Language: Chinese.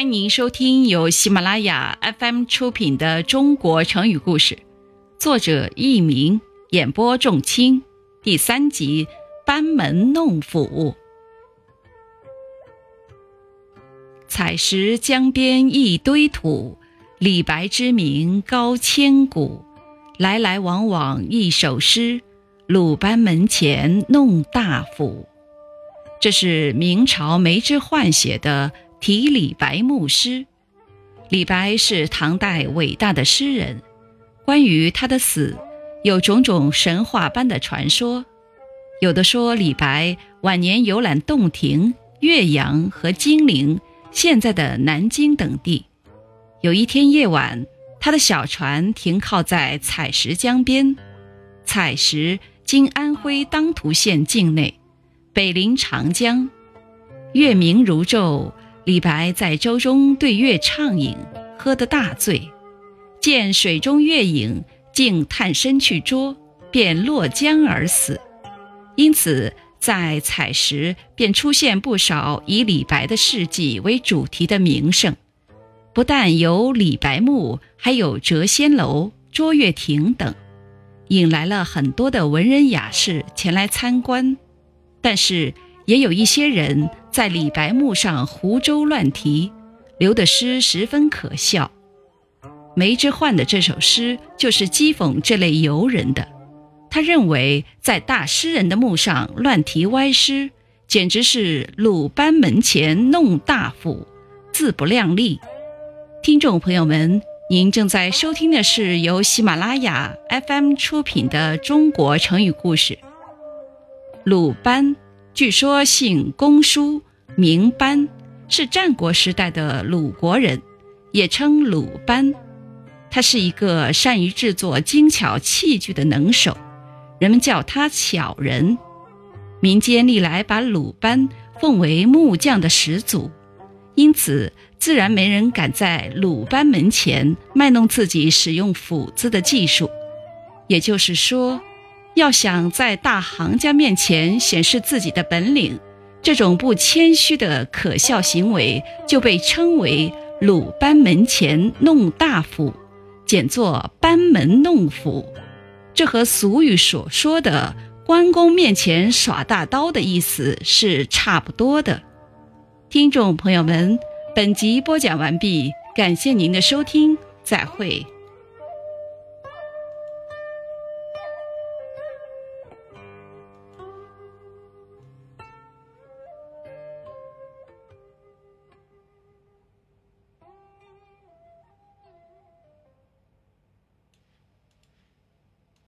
欢迎您收听由喜马拉雅 FM 出品的《中国成语故事》，作者佚名，演播仲卿，第三集《班门弄斧》。采石江边一堆土，李白之名高千古。来来往往一首诗，鲁班门前弄大斧。这是明朝梅之焕写的。题李白墓诗。李白是唐代伟大的诗人，关于他的死，有种种神话般的传说。有的说李白晚年游览洞庭、岳阳和金陵（现在的南京）等地。有一天夜晚，他的小船停靠在采石江边。采石今安徽当涂县境内，北临长江，月明如昼。李白在舟中对月畅饮，喝得大醉，见水中月影，竟探身去捉，便落江而死。因此，在采石便出现不少以李白的事迹为主题的名胜，不但有李白墓，还有谪仙楼、捉月亭等，引来了很多的文人雅士前来参观。但是，也有一些人在李白墓上胡诌乱题，留的诗十分可笑。梅之焕的这首诗就是讥讽这类游人的。他认为在大诗人的墓上乱题歪诗，简直是鲁班门前弄大斧，自不量力。听众朋友们，您正在收听的是由喜马拉雅 FM 出品的《中国成语故事》。鲁班。据说姓公叔，名班，是战国时代的鲁国人，也称鲁班。他是一个善于制作精巧器具的能手，人们叫他巧人。民间历来把鲁班奉为木匠的始祖，因此自然没人敢在鲁班门前卖弄自己使用斧子的技术。也就是说。要想在大行家面前显示自己的本领，这种不谦虚的可笑行为就被称为“鲁班门前弄大斧”，简作“班门弄斧”。这和俗语所说的“关公面前耍大刀”的意思是差不多的。听众朋友们，本集播讲完毕，感谢您的收听，再会。